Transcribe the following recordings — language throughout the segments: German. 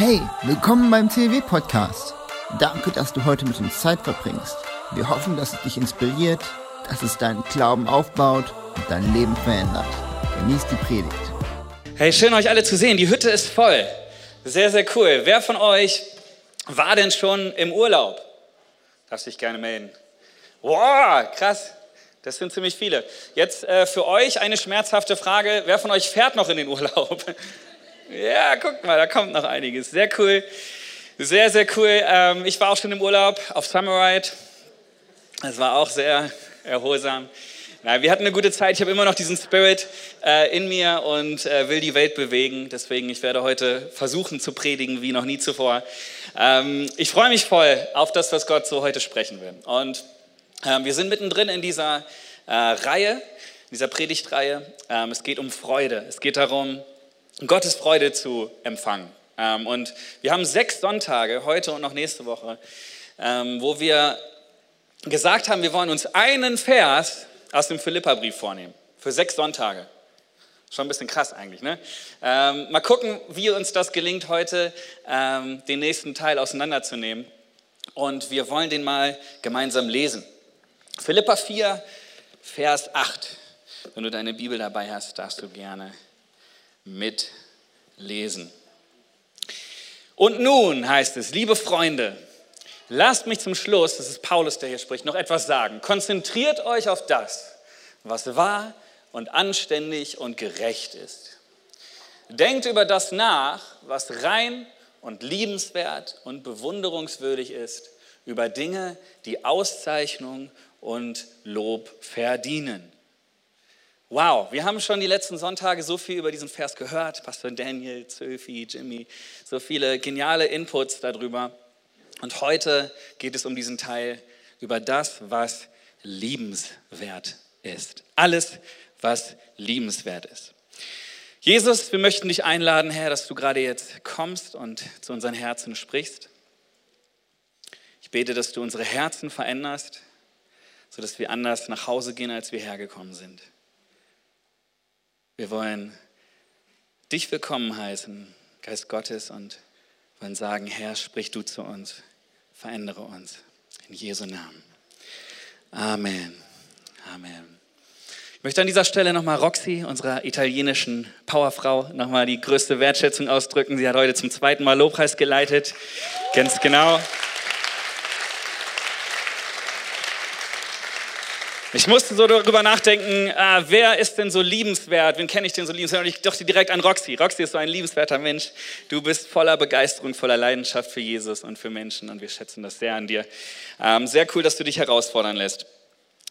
Hey, willkommen beim CW Podcast. Danke, dass du heute mit uns Zeit verbringst. Wir hoffen, dass es dich inspiriert, dass es deinen Glauben aufbaut und dein Leben verändert. Genieß die Predigt. Hey, schön euch alle zu sehen. Die Hütte ist voll. Sehr, sehr cool. Wer von euch war denn schon im Urlaub? Darf sich gerne melden. Wow, krass. Das sind ziemlich viele. Jetzt äh, für euch eine schmerzhafte Frage. Wer von euch fährt noch in den Urlaub? Ja, guckt mal, da kommt noch einiges. Sehr cool. Sehr, sehr cool. Ähm, ich war auch schon im Urlaub auf Summerride. Das war auch sehr erholsam. Na, wir hatten eine gute Zeit. Ich habe immer noch diesen Spirit äh, in mir und äh, will die Welt bewegen. Deswegen, ich werde heute versuchen zu predigen wie noch nie zuvor. Ähm, ich freue mich voll auf das, was Gott so heute sprechen will. Und ähm, wir sind mittendrin in dieser äh, Reihe, in dieser Predigtreihe. Ähm, es geht um Freude. Es geht darum, Gottes Freude zu empfangen. Ähm, und wir haben sechs Sonntage, heute und noch nächste Woche, ähm, wo wir gesagt haben, wir wollen uns einen Vers aus dem Philipperbrief vornehmen. Für sechs Sonntage. Schon ein bisschen krass eigentlich, ne? Ähm, mal gucken, wie uns das gelingt, heute den nächsten Teil auseinanderzunehmen. Und wir wollen den mal gemeinsam lesen. Philippa 4, Vers 8. Wenn du deine Bibel dabei hast, darfst du gerne mitlesen. Und nun heißt es, liebe Freunde, lasst mich zum Schluss, das ist Paulus, der hier spricht, noch etwas sagen. Konzentriert euch auf das, was wahr und anständig und gerecht ist. Denkt über das nach, was rein und liebenswert und bewunderungswürdig ist, über Dinge, die Auszeichnung und Lob verdienen. Wow, wir haben schon die letzten Sonntage so viel über diesen Vers gehört. Pastor Daniel, Zöfi, Jimmy, so viele geniale Inputs darüber. Und heute geht es um diesen Teil über das, was liebenswert ist. Alles, was liebenswert ist. Jesus, wir möchten dich einladen, Herr, dass du gerade jetzt kommst und zu unseren Herzen sprichst. Ich bete, dass du unsere Herzen veränderst, sodass wir anders nach Hause gehen, als wir hergekommen sind. Wir wollen dich willkommen heißen, Geist Gottes, und wollen sagen, Herr, sprich du zu uns, verändere uns. In Jesu Namen. Amen. Amen. Ich möchte an dieser Stelle nochmal Roxy, unserer italienischen Powerfrau, nochmal die größte Wertschätzung ausdrücken. Sie hat heute zum zweiten Mal Lobpreis geleitet. Ganz genau. Ich musste so darüber nachdenken, äh, wer ist denn so liebenswert? Wen kenne ich denn so liebenswert? Und ich dachte direkt an Roxy. Roxy ist so ein liebenswerter Mensch. Du bist voller Begeisterung, voller Leidenschaft für Jesus und für Menschen und wir schätzen das sehr an dir. Ähm, sehr cool, dass du dich herausfordern lässt.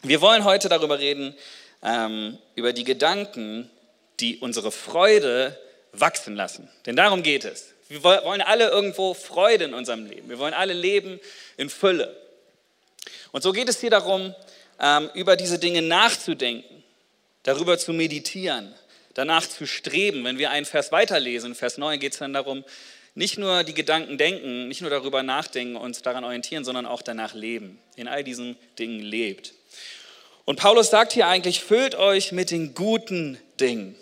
Wir wollen heute darüber reden, ähm, über die Gedanken, die unsere Freude wachsen lassen. Denn darum geht es. Wir wollen alle irgendwo Freude in unserem Leben. Wir wollen alle leben in Fülle. Und so geht es hier darum, über diese Dinge nachzudenken, darüber zu meditieren, danach zu streben. Wenn wir einen Vers weiterlesen, Vers 9, geht es dann darum, nicht nur die Gedanken denken, nicht nur darüber nachdenken, uns daran orientieren, sondern auch danach leben. In all diesen Dingen lebt. Und Paulus sagt hier eigentlich, füllt euch mit den guten Dingen.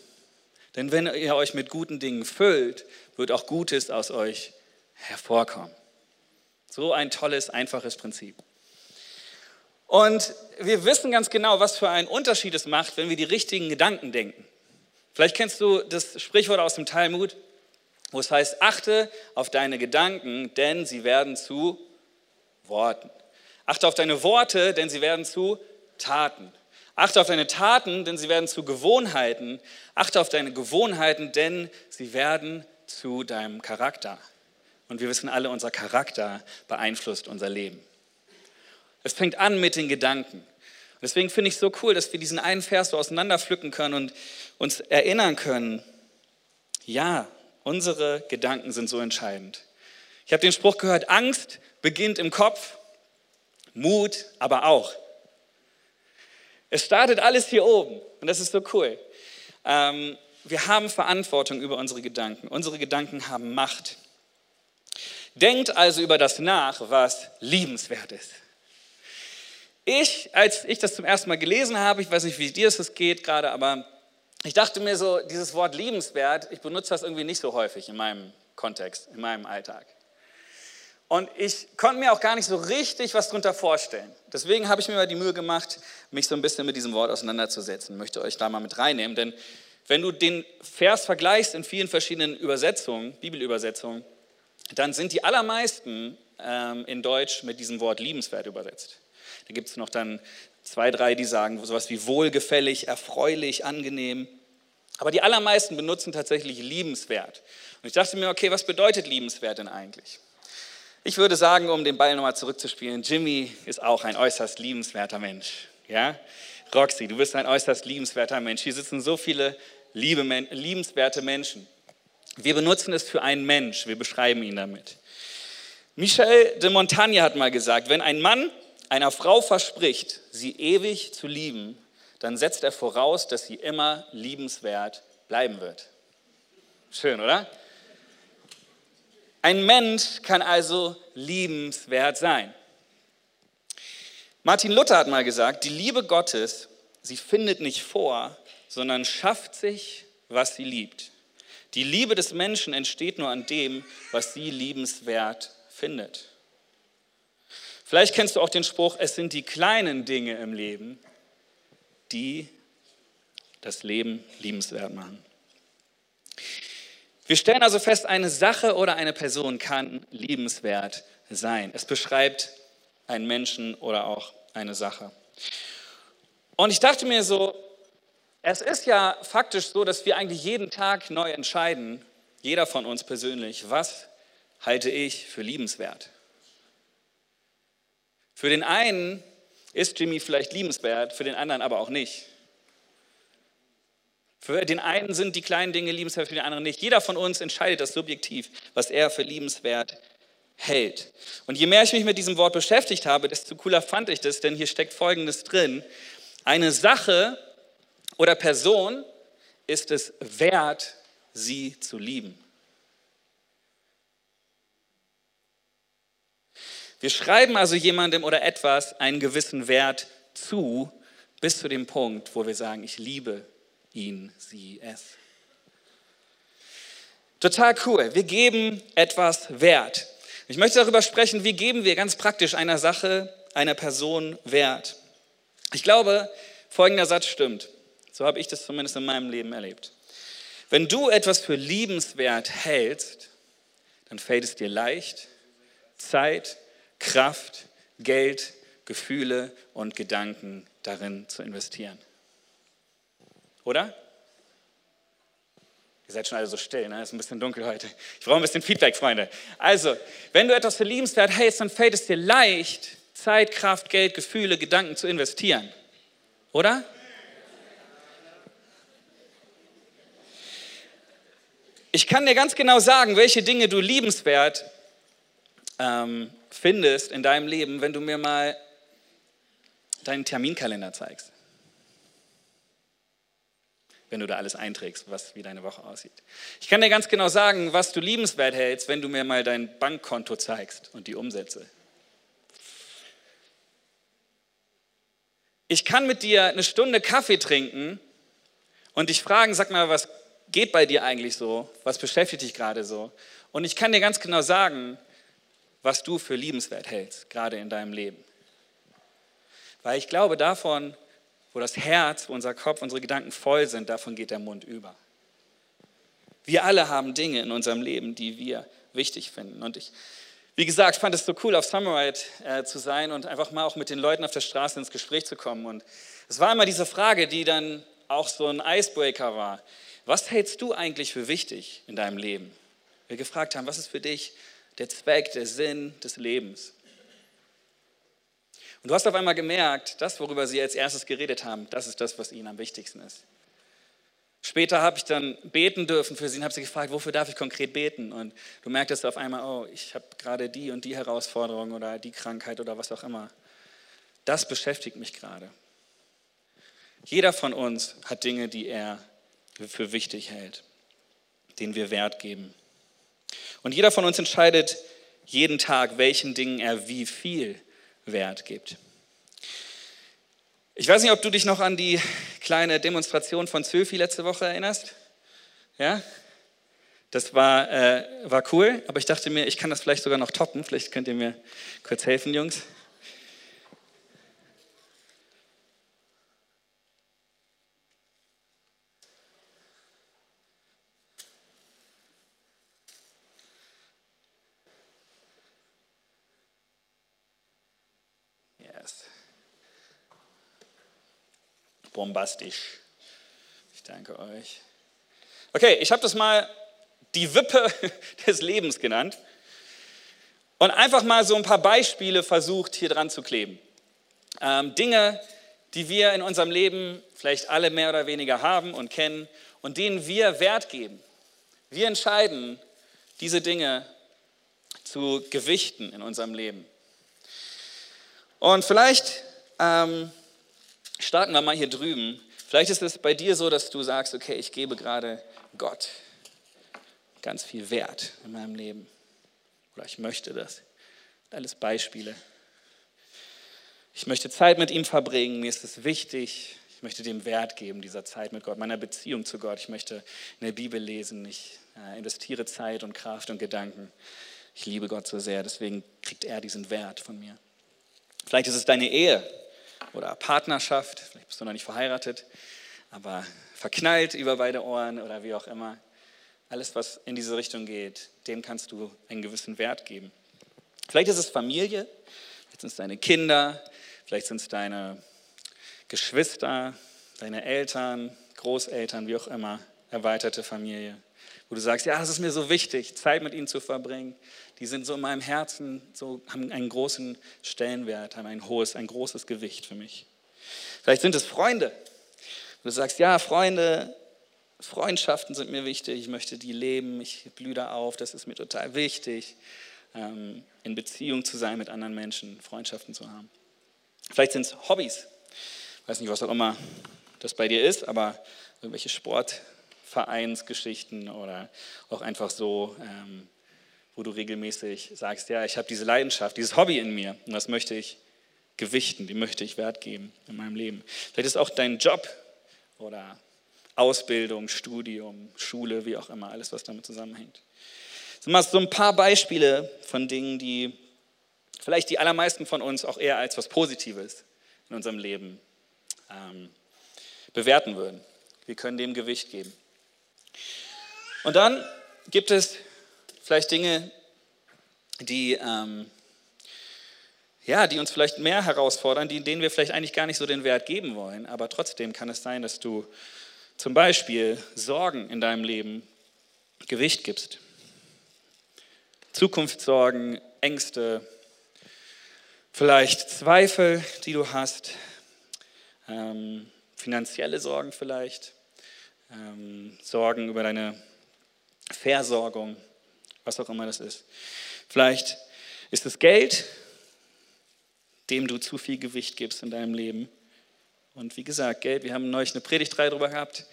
Denn wenn ihr euch mit guten Dingen füllt, wird auch Gutes aus euch hervorkommen. So ein tolles, einfaches Prinzip. Und wir wissen ganz genau, was für einen Unterschied es macht, wenn wir die richtigen Gedanken denken. Vielleicht kennst du das Sprichwort aus dem Talmud, wo es heißt, achte auf deine Gedanken, denn sie werden zu Worten. Achte auf deine Worte, denn sie werden zu Taten. Achte auf deine Taten, denn sie werden zu Gewohnheiten. Achte auf deine Gewohnheiten, denn sie werden zu deinem Charakter. Und wir wissen alle, unser Charakter beeinflusst unser Leben. Es fängt an mit den Gedanken. Und deswegen finde ich es so cool, dass wir diesen einen Vers so auseinanderpflücken können und uns erinnern können, ja, unsere Gedanken sind so entscheidend. Ich habe den Spruch gehört, Angst beginnt im Kopf, Mut aber auch. Es startet alles hier oben und das ist so cool. Ähm, wir haben Verantwortung über unsere Gedanken. Unsere Gedanken haben Macht. Denkt also über das nach, was liebenswert ist. Ich, als ich das zum ersten Mal gelesen habe, ich weiß nicht, wie dir das geht gerade, aber ich dachte mir so, dieses Wort liebenswert, ich benutze das irgendwie nicht so häufig in meinem Kontext, in meinem Alltag. Und ich konnte mir auch gar nicht so richtig was darunter vorstellen. Deswegen habe ich mir mal die Mühe gemacht, mich so ein bisschen mit diesem Wort auseinanderzusetzen. Ich möchte euch da mal mit reinnehmen, denn wenn du den Vers vergleichst in vielen verschiedenen Übersetzungen, Bibelübersetzungen, dann sind die allermeisten ähm, in Deutsch mit diesem Wort liebenswert übersetzt. Da gibt es noch dann zwei, drei, die sagen sowas wie wohlgefällig, erfreulich, angenehm. Aber die allermeisten benutzen tatsächlich liebenswert. Und ich dachte mir, okay, was bedeutet liebenswert denn eigentlich? Ich würde sagen, um den Ball nochmal zurückzuspielen, Jimmy ist auch ein äußerst liebenswerter Mensch. Ja? Roxy, du bist ein äußerst liebenswerter Mensch. Hier sitzen so viele liebe, liebenswerte Menschen. Wir benutzen es für einen Mensch, wir beschreiben ihn damit. Michel de Montagne hat mal gesagt, wenn ein Mann einer Frau verspricht, sie ewig zu lieben, dann setzt er voraus, dass sie immer liebenswert bleiben wird. Schön, oder? Ein Mensch kann also liebenswert sein. Martin Luther hat mal gesagt, die Liebe Gottes, sie findet nicht vor, sondern schafft sich, was sie liebt. Die Liebe des Menschen entsteht nur an dem, was sie liebenswert findet. Vielleicht kennst du auch den Spruch, es sind die kleinen Dinge im Leben, die das Leben liebenswert machen. Wir stellen also fest, eine Sache oder eine Person kann liebenswert sein. Es beschreibt einen Menschen oder auch eine Sache. Und ich dachte mir so, es ist ja faktisch so, dass wir eigentlich jeden Tag neu entscheiden, jeder von uns persönlich, was halte ich für liebenswert. Für den einen ist Jimmy vielleicht liebenswert, für den anderen aber auch nicht. Für den einen sind die kleinen Dinge liebenswert, für den anderen nicht. Jeder von uns entscheidet das subjektiv, was er für liebenswert hält. Und je mehr ich mich mit diesem Wort beschäftigt habe, desto cooler fand ich das, denn hier steckt Folgendes drin. Eine Sache oder Person ist es wert, sie zu lieben. Wir schreiben also jemandem oder etwas einen gewissen Wert zu, bis zu dem Punkt, wo wir sagen, ich liebe ihn, sie, es. Total cool. Wir geben etwas Wert. Ich möchte darüber sprechen, wie geben wir ganz praktisch einer Sache, einer Person Wert. Ich glaube, folgender Satz stimmt. So habe ich das zumindest in meinem Leben erlebt. Wenn du etwas für liebenswert hältst, dann fällt es dir leicht, Zeit, Kraft, Geld, Gefühle und Gedanken darin zu investieren. Oder? Ihr seid schon alle so still, ne? Es ist ein bisschen dunkel heute. Ich brauche ein bisschen Feedback, Freunde. Also, wenn du etwas für liebenswert hältst, dann fällt es dir leicht, Zeit, Kraft, Geld, Gefühle, Gedanken zu investieren. Oder? Ich kann dir ganz genau sagen, welche Dinge du liebenswert ähm, findest in deinem Leben, wenn du mir mal deinen Terminkalender zeigst. Wenn du da alles einträgst, was, wie deine Woche aussieht. Ich kann dir ganz genau sagen, was du liebenswert hältst, wenn du mir mal dein Bankkonto zeigst und die Umsätze. Ich kann mit dir eine Stunde Kaffee trinken und dich fragen, sag mal, was geht bei dir eigentlich so? Was beschäftigt dich gerade so? Und ich kann dir ganz genau sagen, was du für liebenswert hältst, gerade in deinem Leben. Weil ich glaube, davon, wo das Herz, wo unser Kopf, unsere Gedanken voll sind, davon geht der Mund über. Wir alle haben Dinge in unserem Leben, die wir wichtig finden. Und ich, wie gesagt, fand es so cool, auf Summerite äh, zu sein und einfach mal auch mit den Leuten auf der Straße ins Gespräch zu kommen. Und es war immer diese Frage, die dann auch so ein Icebreaker war. Was hältst du eigentlich für wichtig in deinem Leben? Wir gefragt haben, was ist für dich der Zweck, der Sinn des Lebens? Und du hast auf einmal gemerkt, das, worüber sie als erstes geredet haben, das ist das, was ihnen am wichtigsten ist. Später habe ich dann beten dürfen für sie und habe sie gefragt, wofür darf ich konkret beten? Und du merktest auf einmal, oh, ich habe gerade die und die Herausforderung oder die Krankheit oder was auch immer. Das beschäftigt mich gerade. Jeder von uns hat Dinge, die er für wichtig hält, denen wir Wert geben. Und jeder von uns entscheidet jeden Tag, welchen Dingen er wie viel Wert gibt. Ich weiß nicht, ob du dich noch an die kleine Demonstration von Zöfi letzte Woche erinnerst. Ja? Das war, äh, war cool, aber ich dachte mir, ich kann das vielleicht sogar noch toppen. Vielleicht könnt ihr mir kurz helfen, Jungs. Bombastisch. Ich danke euch. Okay, ich habe das mal die Wippe des Lebens genannt und einfach mal so ein paar Beispiele versucht, hier dran zu kleben. Ähm, Dinge, die wir in unserem Leben vielleicht alle mehr oder weniger haben und kennen und denen wir Wert geben. Wir entscheiden, diese Dinge zu gewichten in unserem Leben. Und vielleicht ähm, starten wir mal hier drüben. Vielleicht ist es bei dir so, dass du sagst, okay, ich gebe gerade Gott ganz viel Wert in meinem Leben. Oder ich möchte das. Alles Beispiele. Ich möchte Zeit mit ihm verbringen. Mir ist es wichtig. Ich möchte dem Wert geben, dieser Zeit mit Gott, meiner Beziehung zu Gott. Ich möchte in der Bibel lesen. Ich äh, investiere Zeit und Kraft und Gedanken. Ich liebe Gott so sehr, deswegen kriegt er diesen Wert von mir. Vielleicht ist es deine Ehe oder Partnerschaft. Vielleicht bist du noch nicht verheiratet, aber verknallt über beide Ohren oder wie auch immer. Alles, was in diese Richtung geht, dem kannst du einen gewissen Wert geben. Vielleicht ist es Familie, vielleicht sind es deine Kinder, vielleicht sind es deine Geschwister, deine Eltern, Großeltern, wie auch immer, erweiterte Familie, wo du sagst, ja, es ist mir so wichtig, Zeit mit ihnen zu verbringen. Die sind so in meinem Herzen, so, haben einen großen Stellenwert, haben ein hohes, ein großes Gewicht für mich. Vielleicht sind es Freunde. Du sagst, ja, Freunde, Freundschaften sind mir wichtig, ich möchte die leben, ich blühe da auf, das ist mir total wichtig, ähm, in Beziehung zu sein mit anderen Menschen, Freundschaften zu haben. Vielleicht sind es Hobbys, ich weiß nicht, was auch immer das bei dir ist, aber irgendwelche Sportvereinsgeschichten oder auch einfach so, ähm, wo du regelmäßig sagst, ja, ich habe diese Leidenschaft, dieses Hobby in mir und das möchte ich gewichten, dem möchte ich Wert geben in meinem Leben. Vielleicht ist auch dein Job oder Ausbildung, Studium, Schule, wie auch immer, alles, was damit zusammenhängt. Das mal so ein paar Beispiele von Dingen, die vielleicht die allermeisten von uns auch eher als was Positives in unserem Leben ähm, bewerten würden. Wir können dem Gewicht geben. Und dann gibt es vielleicht Dinge, die, ähm, ja, die uns vielleicht mehr herausfordern, die, denen wir vielleicht eigentlich gar nicht so den Wert geben wollen. Aber trotzdem kann es sein, dass du zum Beispiel Sorgen in deinem Leben Gewicht gibst. Zukunftssorgen, Ängste, vielleicht Zweifel, die du hast, ähm, finanzielle Sorgen vielleicht, ähm, Sorgen über deine Versorgung, was auch immer das ist. Vielleicht ist es Geld, dem du zu viel Gewicht gibst in deinem Leben. Und wie gesagt, Geld, wir haben neulich eine Predigtreihe darüber gehabt.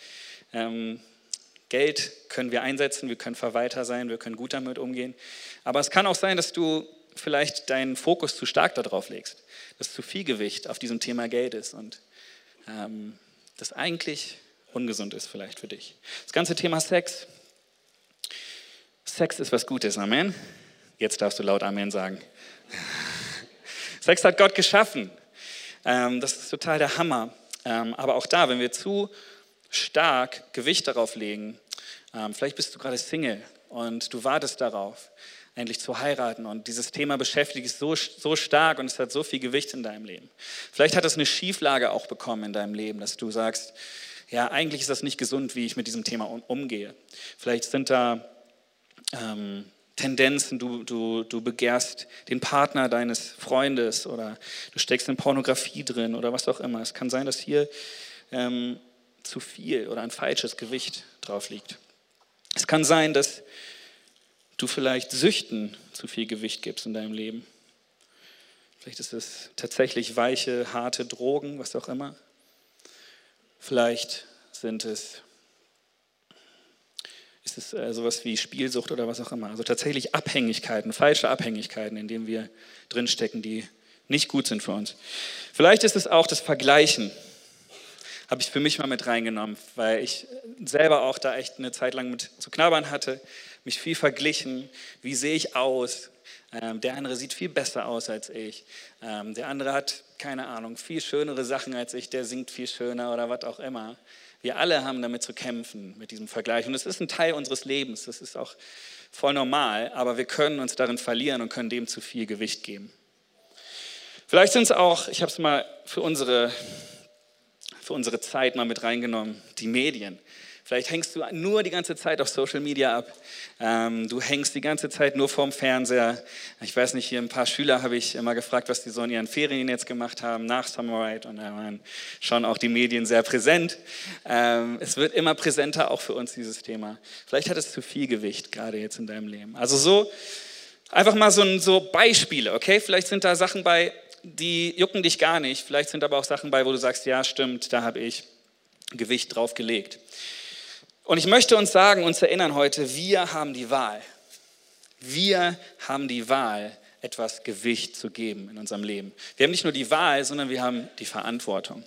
Ähm, Geld können wir einsetzen, wir können Verwalter sein, wir können gut damit umgehen. Aber es kann auch sein, dass du vielleicht deinen Fokus zu stark darauf legst, dass zu viel Gewicht auf diesem Thema Geld ist und ähm, das eigentlich ungesund ist vielleicht für dich. Das ganze Thema Sex. Sex ist was Gutes, Amen. Jetzt darfst du laut Amen sagen. Sex hat Gott geschaffen. Ähm, das ist total der Hammer. Ähm, aber auch da, wenn wir zu stark Gewicht darauf legen, ähm, vielleicht bist du gerade Single und du wartest darauf, endlich zu heiraten und dieses Thema beschäftigt dich so, so stark und es hat so viel Gewicht in deinem Leben. Vielleicht hat es eine Schieflage auch bekommen in deinem Leben, dass du sagst, ja, eigentlich ist das nicht gesund, wie ich mit diesem Thema umgehe. Vielleicht sind da ähm, Tendenzen, du, du, du begehrst den Partner deines Freundes oder du steckst in Pornografie drin oder was auch immer. Es kann sein, dass hier ähm, zu viel oder ein falsches Gewicht drauf liegt. Es kann sein, dass du vielleicht Süchten zu viel Gewicht gibst in deinem Leben. Vielleicht ist es tatsächlich weiche, harte Drogen, was auch immer. Vielleicht sind es ist es äh, sowas wie Spielsucht oder was auch immer. Also tatsächlich Abhängigkeiten, falsche Abhängigkeiten, in denen wir drinstecken, die nicht gut sind für uns. Vielleicht ist es auch das Vergleichen. habe ich für mich mal mit reingenommen, weil ich selber auch da echt eine Zeit lang mit zu knabbern hatte, mich viel verglichen, wie sehe ich aus, ähm, der andere sieht viel besser aus als ich, ähm, der andere hat, keine Ahnung, viel schönere Sachen als ich, der singt viel schöner oder was auch immer. Wir alle haben damit zu kämpfen, mit diesem Vergleich. Und es ist ein Teil unseres Lebens, das ist auch voll normal, aber wir können uns darin verlieren und können dem zu viel Gewicht geben. Vielleicht sind es auch, ich habe es mal für unsere, für unsere Zeit mal mit reingenommen, die Medien. Vielleicht hängst du nur die ganze Zeit auf Social Media ab. Ähm, du hängst die ganze Zeit nur vorm Fernseher. Ich weiß nicht, hier ein paar Schüler habe ich immer gefragt, was die so in ihren Ferien jetzt gemacht haben nach Summerride. Und da waren schon auch die Medien sehr präsent. Ähm, es wird immer präsenter auch für uns, dieses Thema. Vielleicht hat es zu viel Gewicht, gerade jetzt in deinem Leben. Also so, einfach mal so, so Beispiele, okay? Vielleicht sind da Sachen bei, die jucken dich gar nicht. Vielleicht sind aber auch Sachen bei, wo du sagst, ja, stimmt, da habe ich Gewicht drauf gelegt. Und ich möchte uns sagen, uns erinnern heute, wir haben die Wahl. Wir haben die Wahl, etwas Gewicht zu geben in unserem Leben. Wir haben nicht nur die Wahl, sondern wir haben die Verantwortung.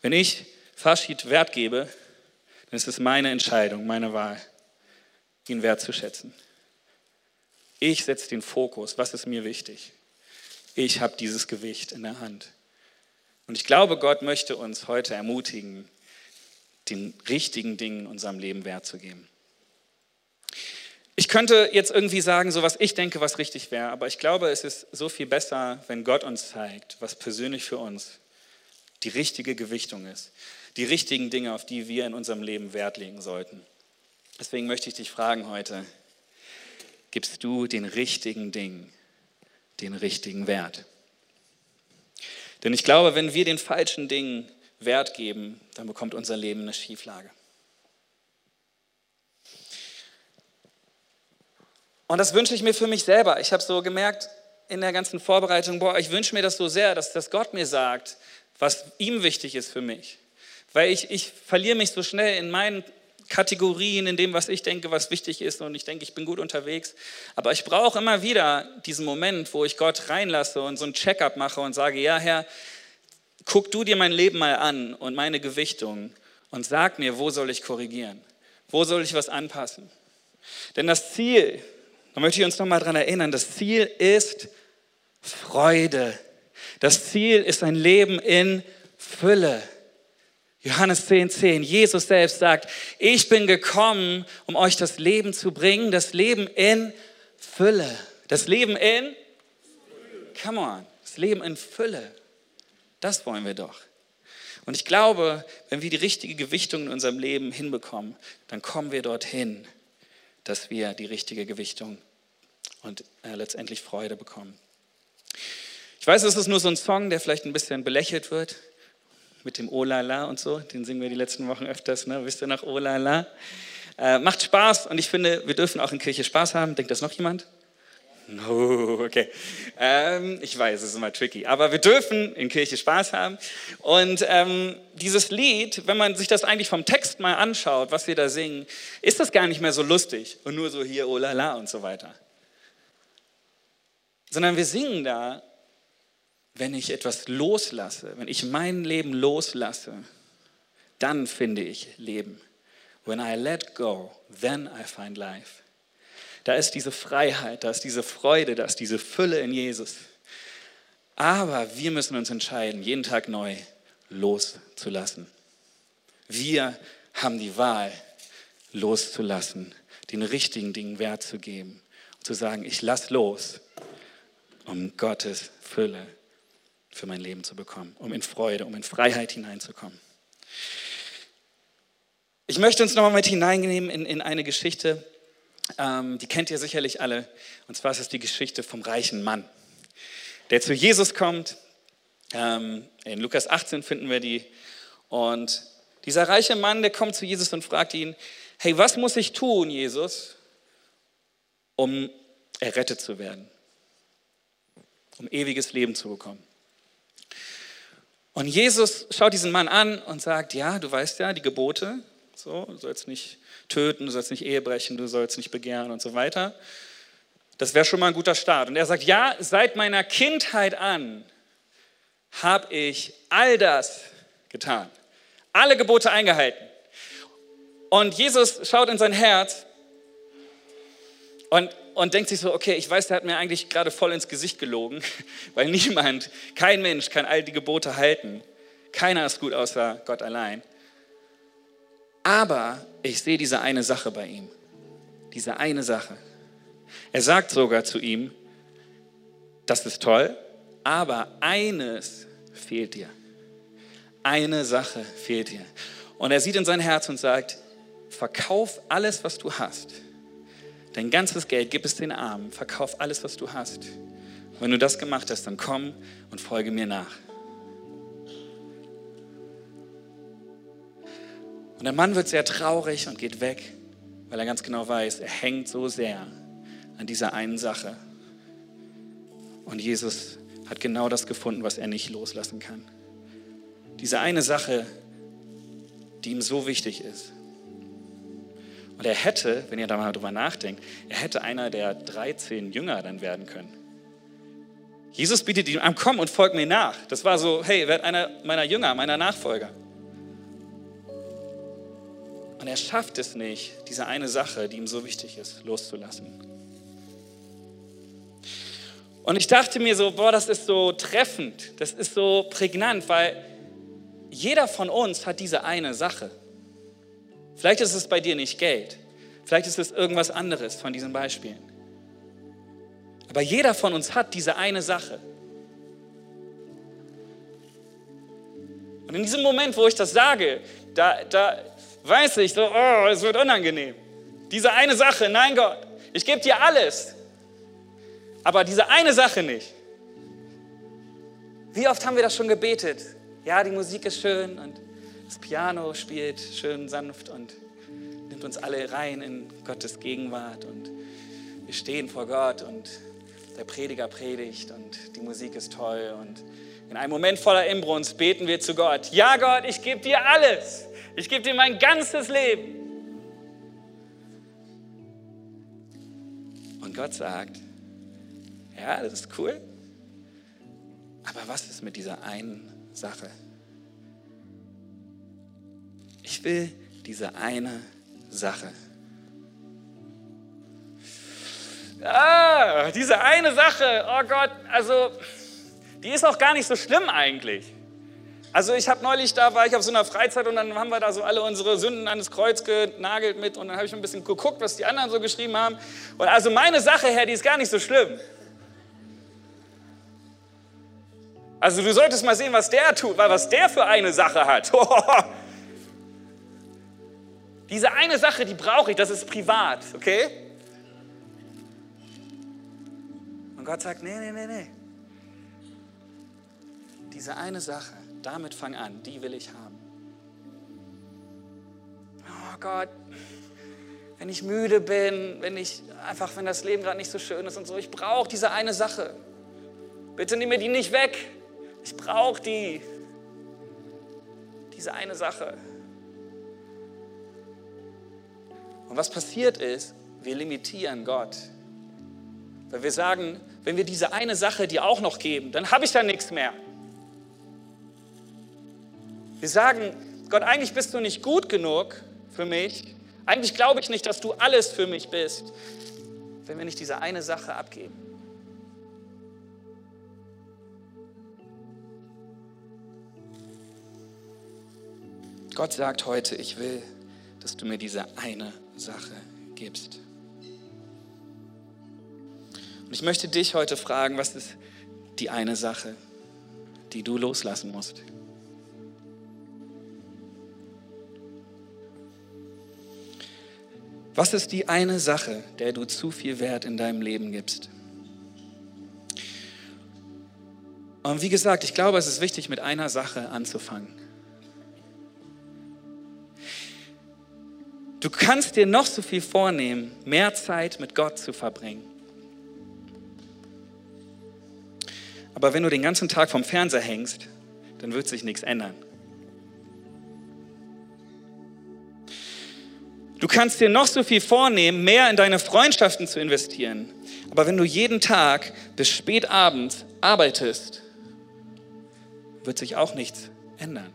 Wenn ich Faschid Wert gebe, dann ist es meine Entscheidung, meine Wahl, ihn wertzuschätzen. Ich setze den Fokus, was ist mir wichtig. Ich habe dieses Gewicht in der Hand. Und ich glaube, Gott möchte uns heute ermutigen, den richtigen Dingen in unserem Leben Wert zu geben. Ich könnte jetzt irgendwie sagen, so was ich denke, was richtig wäre, aber ich glaube, es ist so viel besser, wenn Gott uns zeigt, was persönlich für uns die richtige Gewichtung ist, die richtigen Dinge, auf die wir in unserem Leben Wert legen sollten. Deswegen möchte ich dich fragen heute, gibst du den richtigen Dingen den richtigen Wert? Denn ich glaube, wenn wir den falschen Dingen Wert geben, dann bekommt unser Leben eine Schieflage. Und das wünsche ich mir für mich selber. Ich habe so gemerkt in der ganzen Vorbereitung, boah, ich wünsche mir das so sehr, dass, dass Gott mir sagt, was ihm wichtig ist für mich. Weil ich, ich verliere mich so schnell in meinen Kategorien, in dem, was ich denke, was wichtig ist und ich denke, ich bin gut unterwegs. Aber ich brauche immer wieder diesen Moment, wo ich Gott reinlasse und so ein Check-up mache und sage, ja Herr, guck du dir mein Leben mal an und meine Gewichtung und sag mir, wo soll ich korrigieren? Wo soll ich was anpassen? Denn das Ziel, da möchte ich uns nochmal dran erinnern, das Ziel ist Freude. Das Ziel ist ein Leben in Fülle. Johannes 10, 10. Jesus selbst sagt, ich bin gekommen, um euch das Leben zu bringen, das Leben in Fülle. Das Leben in, come on, das Leben in Fülle. Das wollen wir doch. Und ich glaube, wenn wir die richtige Gewichtung in unserem Leben hinbekommen, dann kommen wir dorthin, dass wir die richtige Gewichtung und äh, letztendlich Freude bekommen. Ich weiß, es ist nur so ein Song, der vielleicht ein bisschen belächelt wird, mit dem Olala und so. Den singen wir die letzten Wochen öfters, ne? wisst ihr noch, Olala. Äh, macht Spaß und ich finde, wir dürfen auch in Kirche Spaß haben. Denkt das noch jemand? No, okay. Ähm, ich weiß, es ist immer tricky, aber wir dürfen in Kirche Spaß haben. Und ähm, dieses Lied, wenn man sich das eigentlich vom Text mal anschaut, was wir da singen, ist das gar nicht mehr so lustig und nur so hier, oh la la und so weiter. Sondern wir singen da, wenn ich etwas loslasse, wenn ich mein Leben loslasse, dann finde ich Leben. When I let go, then I find life. Da ist diese Freiheit, da ist diese Freude, da ist diese Fülle in Jesus. Aber wir müssen uns entscheiden, jeden Tag neu loszulassen. Wir haben die Wahl, loszulassen, den richtigen Dingen Wert zu geben und zu sagen, ich lass los, um Gottes Fülle für mein Leben zu bekommen, um in Freude, um in Freiheit hineinzukommen. Ich möchte uns nochmal mit hineinnehmen in, in eine Geschichte, ähm, die kennt ihr sicherlich alle. Und zwar ist es die Geschichte vom reichen Mann, der zu Jesus kommt. Ähm, in Lukas 18 finden wir die. Und dieser reiche Mann, der kommt zu Jesus und fragt ihn, hey, was muss ich tun, Jesus, um errettet zu werden? Um ewiges Leben zu bekommen. Und Jesus schaut diesen Mann an und sagt, ja, du weißt ja, die Gebote, so, du sollst nicht töten, du sollst nicht Ehe brechen, du sollst nicht begehren und so weiter. Das wäre schon mal ein guter Start. Und er sagt, ja, seit meiner Kindheit an habe ich all das getan. Alle Gebote eingehalten. Und Jesus schaut in sein Herz und, und denkt sich so, okay, ich weiß, der hat mir eigentlich gerade voll ins Gesicht gelogen, weil niemand, kein Mensch kann all die Gebote halten. Keiner ist gut außer Gott allein. Aber ich sehe diese eine Sache bei ihm. Diese eine Sache. Er sagt sogar zu ihm, das ist toll, aber eines fehlt dir. Eine Sache fehlt dir. Und er sieht in sein Herz und sagt, verkauf alles, was du hast. Dein ganzes Geld, gib es den Armen, verkauf alles, was du hast. Wenn du das gemacht hast, dann komm und folge mir nach. Und der Mann wird sehr traurig und geht weg, weil er ganz genau weiß, er hängt so sehr an dieser einen Sache. Und Jesus hat genau das gefunden, was er nicht loslassen kann. Diese eine Sache, die ihm so wichtig ist. Und er hätte, wenn ihr da mal drüber nachdenkt, er hätte einer der 13 Jünger dann werden können. Jesus bietet ihm an, komm und folg mir nach. Das war so, hey, werd einer meiner Jünger, meiner Nachfolger. Und er schafft es nicht, diese eine Sache, die ihm so wichtig ist, loszulassen. Und ich dachte mir so, boah, das ist so treffend, das ist so prägnant, weil jeder von uns hat diese eine Sache. Vielleicht ist es bei dir nicht Geld, vielleicht ist es irgendwas anderes von diesen Beispielen. Aber jeder von uns hat diese eine Sache. Und in diesem Moment, wo ich das sage, da, da, weiß ich so, oh, es wird unangenehm. Diese eine Sache, nein Gott, ich gebe dir alles, aber diese eine Sache nicht. Wie oft haben wir das schon gebetet? Ja, die Musik ist schön und das Piano spielt schön sanft und nimmt uns alle rein in Gottes Gegenwart und wir stehen vor Gott und der Prediger predigt und die Musik ist toll und in einem Moment voller Inbrunst beten wir zu Gott. Ja, Gott, ich gebe dir alles. Ich gebe dir mein ganzes Leben. Und Gott sagt, ja, das ist cool, aber was ist mit dieser einen Sache? Ich will diese eine Sache. Ah, diese eine Sache, oh Gott, also die ist auch gar nicht so schlimm eigentlich. Also ich habe neulich, da war ich auf so einer Freizeit und dann haben wir da so alle unsere Sünden an das Kreuz genagelt mit und dann habe ich ein bisschen geguckt, was die anderen so geschrieben haben. Und also meine Sache, Herr, die ist gar nicht so schlimm. Also du solltest mal sehen, was der tut, weil was der für eine Sache hat. Diese eine Sache, die brauche ich, das ist privat, okay? Und Gott sagt, nee, nee, nee, nee. Diese eine Sache, damit fang an, die will ich haben. Oh Gott, wenn ich müde bin, wenn ich einfach, wenn das Leben gerade nicht so schön ist und so, ich brauche diese eine Sache. Bitte nimm mir die nicht weg. Ich brauche die. Diese eine Sache. Und was passiert ist, wir limitieren Gott. Weil wir sagen, wenn wir diese eine Sache dir auch noch geben, dann habe ich da nichts mehr. Wir sagen, Gott, eigentlich bist du nicht gut genug für mich. Eigentlich glaube ich nicht, dass du alles für mich bist, wenn wir nicht diese eine Sache abgeben. Gott sagt heute, ich will, dass du mir diese eine Sache gibst. Und ich möchte dich heute fragen, was ist die eine Sache, die du loslassen musst? Was ist die eine Sache, der du zu viel Wert in deinem Leben gibst? Und wie gesagt, ich glaube, es ist wichtig, mit einer Sache anzufangen. Du kannst dir noch so viel vornehmen, mehr Zeit mit Gott zu verbringen. Aber wenn du den ganzen Tag vom Fernseher hängst, dann wird sich nichts ändern. Du kannst dir noch so viel vornehmen, mehr in deine Freundschaften zu investieren. Aber wenn du jeden Tag bis spät abends arbeitest, wird sich auch nichts ändern,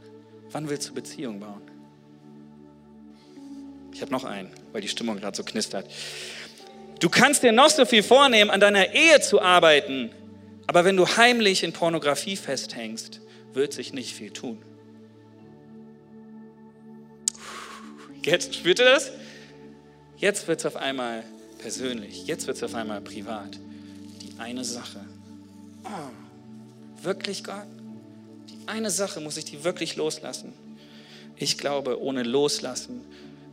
Wann willst du Beziehung bauen? Ich habe noch einen, weil die Stimmung gerade so knistert. Du kannst dir noch so viel vornehmen, an deiner Ehe zu arbeiten, aber wenn du heimlich in Pornografie festhängst, wird sich nicht viel tun. Jetzt, spürt ihr das? Jetzt wird es auf einmal persönlich, jetzt wird es auf einmal privat. Die eine Sache. Oh, wirklich Gott? Die eine Sache muss ich die wirklich loslassen. Ich glaube, ohne Loslassen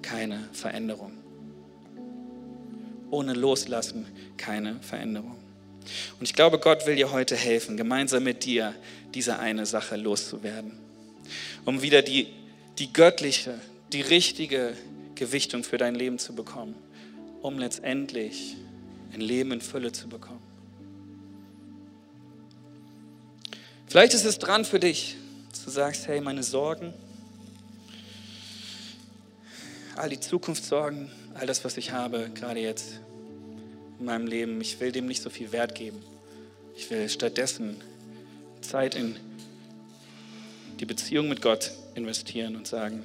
keine Veränderung. Ohne Loslassen keine Veränderung. Und ich glaube, Gott will dir heute helfen, gemeinsam mit dir diese eine Sache loszuwerden. Um wieder die, die göttliche, die richtige Gewichtung für dein Leben zu bekommen, um letztendlich ein Leben in Fülle zu bekommen. Vielleicht ist es dran für dich, dass du sagst, hey, meine Sorgen, all die Zukunftssorgen, all das, was ich habe, gerade jetzt in meinem Leben, ich will dem nicht so viel Wert geben. Ich will stattdessen Zeit in die Beziehung mit Gott investieren und sagen,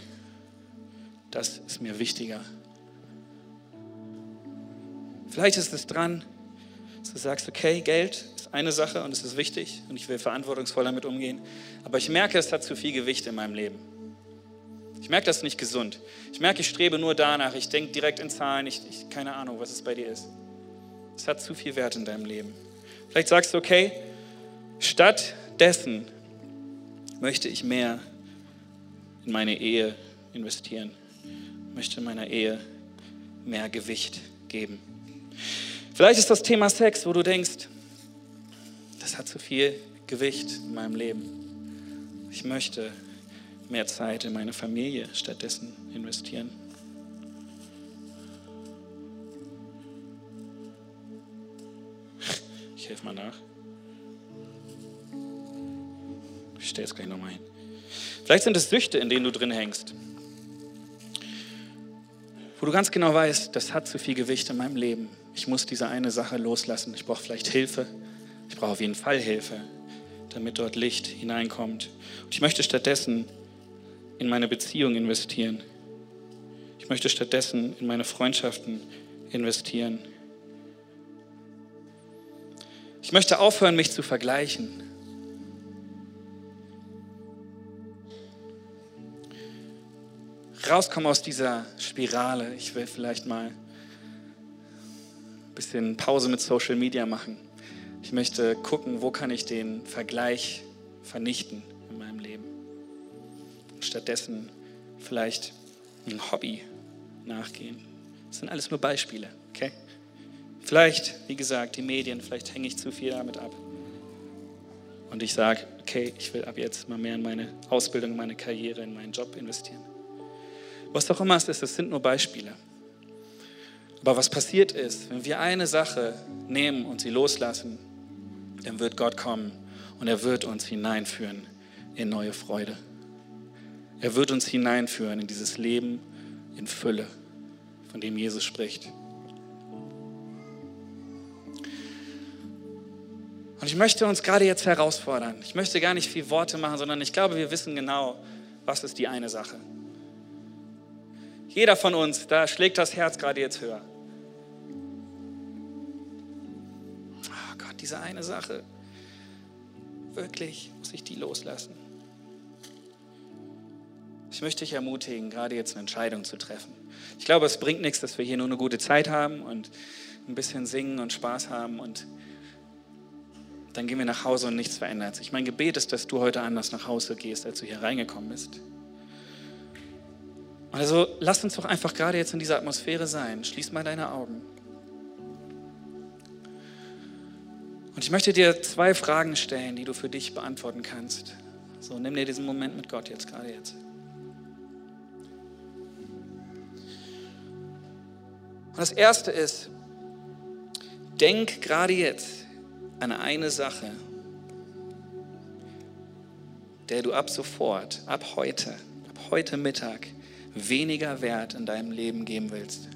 das ist mir wichtiger. Vielleicht ist es dran, dass du sagst, okay, Geld ist eine Sache und es ist wichtig und ich will verantwortungsvoll damit umgehen, aber ich merke, es hat zu viel Gewicht in meinem Leben. Ich merke, das ist nicht gesund. Ich merke, ich strebe nur danach, ich denke direkt in Zahlen, ich, ich keine Ahnung, was es bei dir ist. Es hat zu viel Wert in deinem Leben. Vielleicht sagst du, okay, stattdessen möchte ich mehr in meine Ehe investieren möchte meiner Ehe mehr Gewicht geben. Vielleicht ist das Thema Sex, wo du denkst, das hat zu viel Gewicht in meinem Leben. Ich möchte mehr Zeit in meine Familie stattdessen investieren. Ich helfe mal nach. Ich stelle es gleich nochmal hin. Vielleicht sind es Süchte, in denen du drin hängst wo du ganz genau weißt, das hat zu viel Gewicht in meinem Leben. Ich muss diese eine Sache loslassen. Ich brauche vielleicht Hilfe. Ich brauche auf jeden Fall Hilfe, damit dort Licht hineinkommt. Und ich möchte stattdessen in meine Beziehung investieren. Ich möchte stattdessen in meine Freundschaften investieren. Ich möchte aufhören, mich zu vergleichen. Rauskommen aus dieser Spirale. Ich will vielleicht mal ein bisschen Pause mit Social Media machen. Ich möchte gucken, wo kann ich den Vergleich vernichten in meinem Leben. Stattdessen vielleicht ein Hobby nachgehen. Das sind alles nur Beispiele, okay? Vielleicht, wie gesagt, die Medien, vielleicht hänge ich zu viel damit ab. Und ich sage, okay, ich will ab jetzt mal mehr in meine Ausbildung, meine Karriere, in meinen Job investieren. Was auch immer es ist, es sind nur Beispiele. Aber was passiert ist, wenn wir eine Sache nehmen und sie loslassen, dann wird Gott kommen und er wird uns hineinführen in neue Freude. Er wird uns hineinführen in dieses Leben in Fülle, von dem Jesus spricht. Und ich möchte uns gerade jetzt herausfordern. Ich möchte gar nicht viel Worte machen, sondern ich glaube, wir wissen genau, was ist die eine Sache. Jeder von uns, da schlägt das Herz gerade jetzt höher. Oh Gott, diese eine Sache. Wirklich muss ich die loslassen. Ich möchte dich ermutigen, gerade jetzt eine Entscheidung zu treffen. Ich glaube, es bringt nichts, dass wir hier nur eine gute Zeit haben und ein bisschen singen und Spaß haben und dann gehen wir nach Hause und nichts verändert sich. Mein Gebet ist, dass du heute anders nach Hause gehst, als du hier reingekommen bist. Also lass uns doch einfach gerade jetzt in dieser Atmosphäre sein. Schließ mal deine Augen. Und ich möchte dir zwei Fragen stellen, die du für dich beantworten kannst. So, nimm dir diesen Moment mit Gott jetzt, gerade jetzt. Und das erste ist, denk gerade jetzt an eine Sache, der du ab sofort, ab heute, ab heute Mittag weniger Wert in deinem Leben geben willst.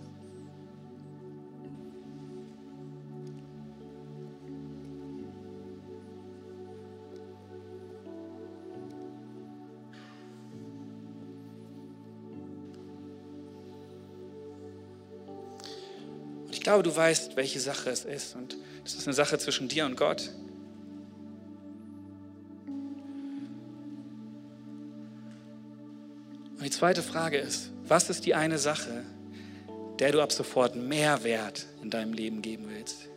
Und ich glaube, du weißt, welche Sache es ist. Und es ist eine Sache zwischen dir und Gott. Zweite Frage ist, was ist die eine Sache, der du ab sofort mehr Wert in deinem Leben geben willst?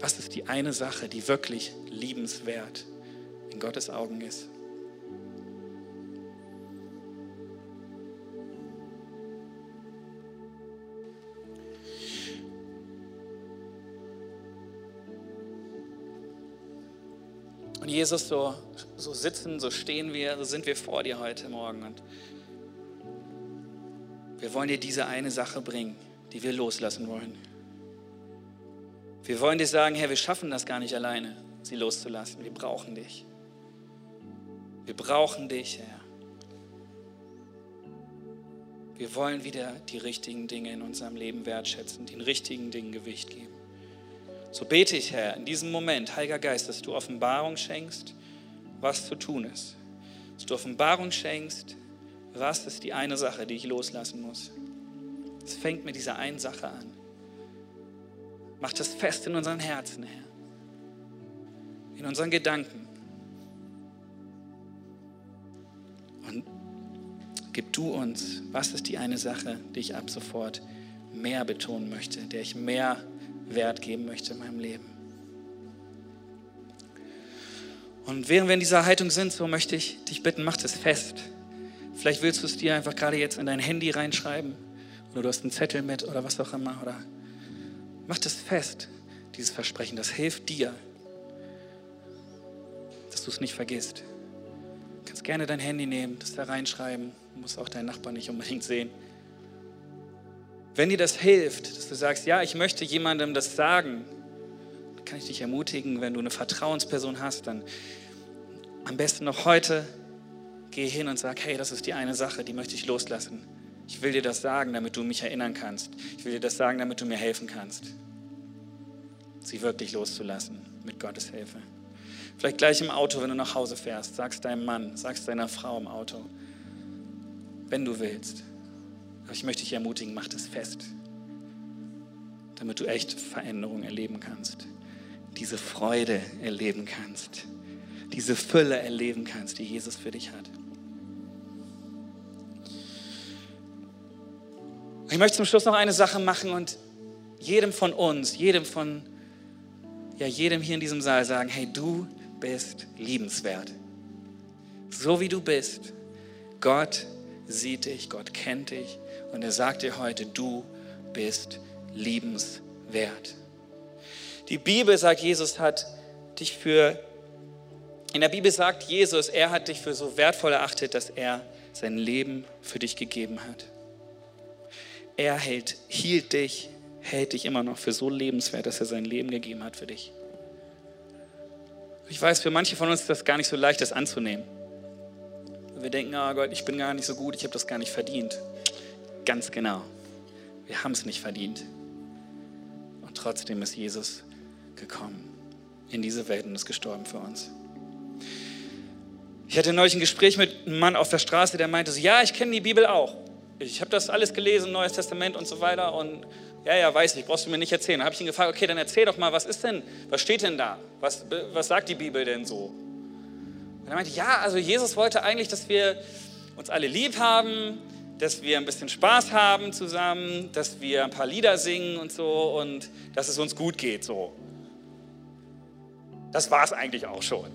Was ist die eine Sache, die wirklich liebenswert in Gottes Augen ist? Jesus, so, so sitzen, so stehen wir, so sind wir vor dir heute Morgen. Und wir wollen dir diese eine Sache bringen, die wir loslassen wollen. Wir wollen dir sagen, Herr, wir schaffen das gar nicht alleine, sie loszulassen. Wir brauchen dich. Wir brauchen dich, Herr. Wir wollen wieder die richtigen Dinge in unserem Leben wertschätzen, den richtigen Dingen Gewicht geben. So bete ich, Herr, in diesem Moment, Heiliger Geist, dass du Offenbarung schenkst, was zu tun ist. Dass du Offenbarung schenkst, was ist die eine Sache, die ich loslassen muss. Es fängt mit dieser einen Sache an. Mach das fest in unseren Herzen, Herr. In unseren Gedanken. Und gib du uns, was ist die eine Sache, die ich ab sofort mehr betonen möchte, der ich mehr Wert geben möchte in meinem Leben. Und während wir in dieser Haltung sind, so möchte ich dich bitten, mach das fest. Vielleicht willst du es dir einfach gerade jetzt in dein Handy reinschreiben oder du hast einen Zettel mit oder was auch immer. Oder mach das fest, dieses Versprechen. Das hilft dir, dass du es nicht vergisst. Du kannst gerne dein Handy nehmen, das da reinschreiben. Du musst auch deinen Nachbarn nicht unbedingt sehen. Wenn dir das hilft, dass du sagst, ja, ich möchte jemandem das sagen, kann ich dich ermutigen, wenn du eine Vertrauensperson hast, dann am besten noch heute geh hin und sag, hey, das ist die eine Sache, die möchte ich loslassen. Ich will dir das sagen, damit du mich erinnern kannst. Ich will dir das sagen, damit du mir helfen kannst. Sie wirklich loszulassen mit Gottes Hilfe. Vielleicht gleich im Auto, wenn du nach Hause fährst, sagst deinem Mann, sagst deiner Frau im Auto, wenn du willst. Aber ich möchte dich ermutigen, mach das fest, damit du echt Veränderung erleben kannst, diese Freude erleben kannst, diese Fülle erleben kannst, die Jesus für dich hat. Ich möchte zum Schluss noch eine Sache machen und jedem von uns, jedem von, ja, jedem hier in diesem Saal sagen, hey, du bist liebenswert. So wie du bist. Gott sieht dich, Gott kennt dich und er sagt dir heute, du bist liebenswert. Die Bibel sagt, Jesus hat dich für, in der Bibel sagt Jesus, er hat dich für so wertvoll erachtet, dass er sein Leben für dich gegeben hat. Er hält, hielt dich, hält dich immer noch für so lebenswert, dass er sein Leben gegeben hat für dich. Ich weiß, für manche von uns ist das gar nicht so leicht, das anzunehmen. Wir denken, oh Gott, ich bin gar nicht so gut, ich habe das gar nicht verdient. Ganz genau. Wir haben es nicht verdient. Und trotzdem ist Jesus gekommen in diese Welt und ist gestorben für uns. Ich hatte neulich ein Gespräch mit einem Mann auf der Straße, der meinte so, ja, ich kenne die Bibel auch. Ich habe das alles gelesen, Neues Testament und so weiter. Und ja, ja, weiß ich, brauchst du mir nicht erzählen. Da habe ich ihn gefragt, okay, dann erzähl doch mal, was ist denn, was steht denn da? Was, was sagt die Bibel denn so? Und er meinte, ja, also Jesus wollte eigentlich, dass wir uns alle lieb haben, dass wir ein bisschen Spaß haben zusammen, dass wir ein paar Lieder singen und so und dass es uns gut geht so. Das war es eigentlich auch schon.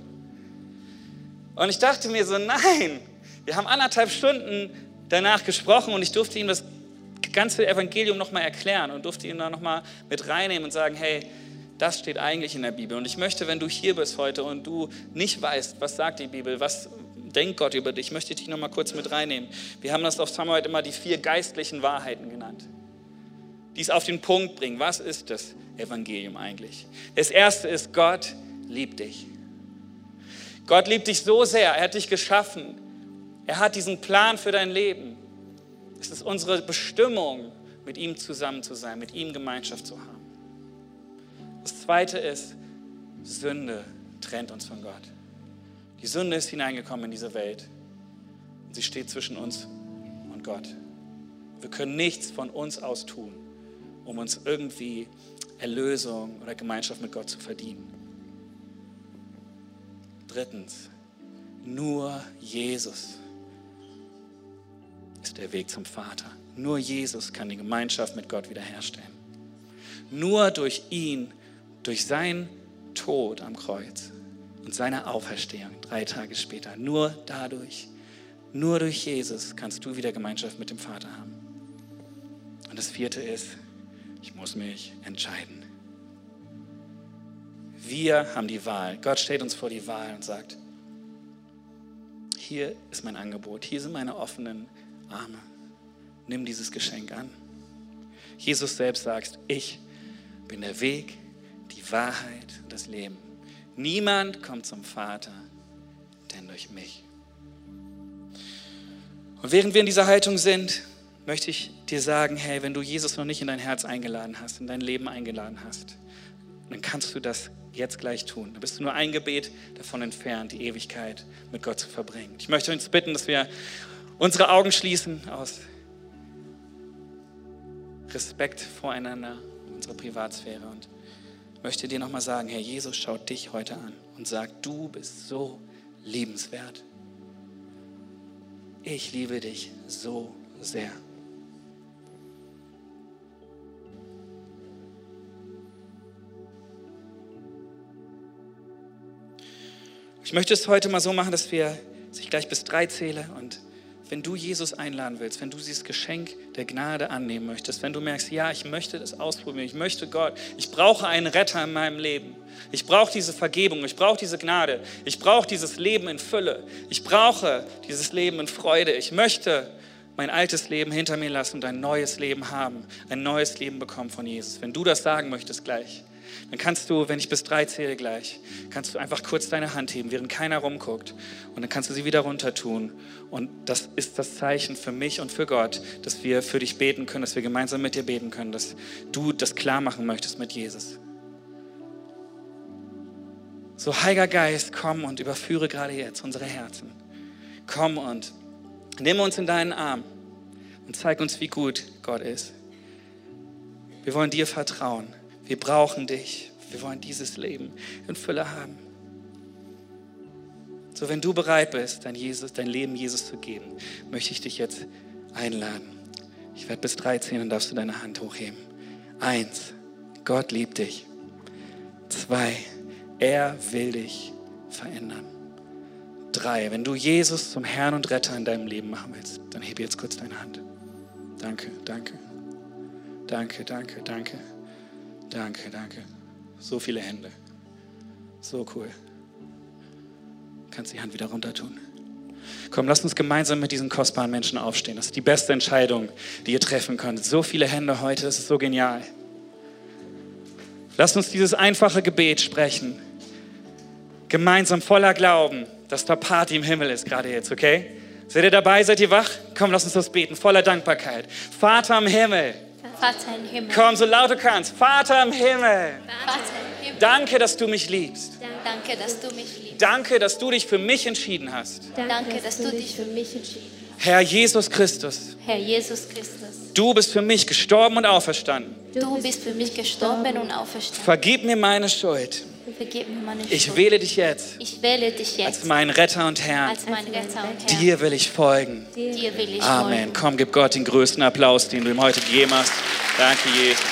Und ich dachte mir so, nein, wir haben anderthalb Stunden danach gesprochen und ich durfte ihm das ganze Evangelium nochmal erklären und durfte ihn da nochmal mit reinnehmen und sagen, hey, das steht eigentlich in der Bibel. Und ich möchte, wenn du hier bist heute und du nicht weißt, was sagt die Bibel, was, denkt Gott über dich, möchte ich dich noch mal kurz mit reinnehmen. Wir haben das auf Samarbeit immer die vier geistlichen Wahrheiten genannt, die es auf den Punkt bringen. Was ist das Evangelium eigentlich? Das erste ist, Gott liebt dich. Gott liebt dich so sehr, er hat dich geschaffen. Er hat diesen Plan für dein Leben. Es ist unsere Bestimmung, mit ihm zusammen zu sein, mit ihm Gemeinschaft zu haben. Das zweite ist, Sünde trennt uns von Gott. Die Sünde ist hineingekommen in diese Welt. Und sie steht zwischen uns und Gott. Wir können nichts von uns aus tun, um uns irgendwie Erlösung oder Gemeinschaft mit Gott zu verdienen. Drittens, nur Jesus ist der Weg zum Vater. Nur Jesus kann die Gemeinschaft mit Gott wiederherstellen. Nur durch ihn, durch seinen Tod am Kreuz und seine Auferstehung drei Tage später, nur dadurch, nur durch Jesus kannst du wieder Gemeinschaft mit dem Vater haben. Und das vierte ist, ich muss mich entscheiden. Wir haben die Wahl. Gott stellt uns vor die Wahl und sagt, hier ist mein Angebot, hier sind meine offenen Arme. Nimm dieses Geschenk an. Jesus selbst sagt, ich bin der Weg, die Wahrheit und das Leben. Niemand kommt zum Vater, denn durch mich. Und während wir in dieser Haltung sind, möchte ich dir sagen, hey, wenn du Jesus noch nicht in dein Herz eingeladen hast, in dein Leben eingeladen hast, dann kannst du das jetzt gleich tun. Da bist du nur ein Gebet davon entfernt, die Ewigkeit mit Gott zu verbringen. Ich möchte uns bitten, dass wir unsere Augen schließen aus Respekt voreinander, unserer Privatsphäre und möchte dir nochmal sagen, Herr Jesus schaut dich heute an und sagt, du bist so liebenswert. Ich liebe dich so sehr. Ich möchte es heute mal so machen, dass wir, dass ich gleich bis drei zähle und wenn du Jesus einladen willst, wenn du dieses Geschenk der Gnade annehmen möchtest, wenn du merkst, ja, ich möchte das ausprobieren, ich möchte Gott, ich brauche einen Retter in meinem Leben, ich brauche diese Vergebung, ich brauche diese Gnade, ich brauche dieses Leben in Fülle, ich brauche dieses Leben in Freude, ich möchte mein altes Leben hinter mir lassen und ein neues Leben haben, ein neues Leben bekommen von Jesus. Wenn du das sagen möchtest gleich, dann kannst du, wenn ich bis drei zähle gleich, kannst du einfach kurz deine Hand heben, während keiner rumguckt. Und dann kannst du sie wieder runter tun. Und das ist das Zeichen für mich und für Gott, dass wir für dich beten können, dass wir gemeinsam mit dir beten können, dass du das klar machen möchtest mit Jesus. So, Heiliger Geist, komm und überführe gerade jetzt unsere Herzen. Komm und nimm uns in deinen Arm und zeig uns, wie gut Gott ist. Wir wollen dir vertrauen. Wir brauchen dich. Wir wollen dieses Leben in Fülle haben. So, wenn du bereit bist, dein, Jesus, dein Leben Jesus zu geben, möchte ich dich jetzt einladen. Ich werde bis 13 und darfst du deine Hand hochheben. Eins, Gott liebt dich. Zwei, er will dich verändern. Drei, wenn du Jesus zum Herrn und Retter in deinem Leben machen willst, dann hebe jetzt kurz deine Hand. Danke, danke. Danke, danke, danke. Danke, danke. So viele Hände. So cool. Kannst die Hand wieder runter tun. Komm, lasst uns gemeinsam mit diesen kostbaren Menschen aufstehen. Das ist die beste Entscheidung, die ihr treffen könnt. So viele Hände heute, das ist so genial. Lasst uns dieses einfache Gebet sprechen. Gemeinsam voller Glauben, dass da Party im Himmel ist, gerade jetzt, okay? Seid ihr dabei? Seid ihr wach? Komm, lass uns das beten, voller Dankbarkeit. Vater im Himmel. Vater im Himmel. Komm, so laut du kannst. Vater im Himmel. Vater im Himmel. Danke, dass du mich liebst. Danke, dass du mich liebst. Danke, dass du dich für mich entschieden hast. Danke, dass du dich für mich entschieden hast. Herr Jesus Christus, Herr Jesus Christus, du bist für mich gestorben und auferstanden. du bist für mich gestorben und auferstanden. Vergib mir meine Schuld. Vergib mir meine Ich wähle dich jetzt Ich wähle dich als jetzt meinen Retter und Herrn. als mein Retter und Herr. Dir will ich folgen. Dir will ich Amen. folgen. Komm, gib Gott den größten Applaus, den du ihm heute gegeben hast. Danke, Jesus.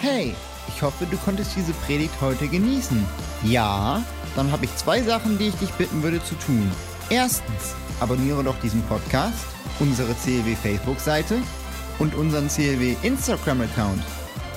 Hey, ich hoffe, du konntest diese Predigt heute genießen. Ja, dann habe ich zwei Sachen, die ich dich bitten würde zu tun. Erstens, abonniere doch diesen Podcast, unsere CLW Facebook-Seite und unseren CLW Instagram-Account.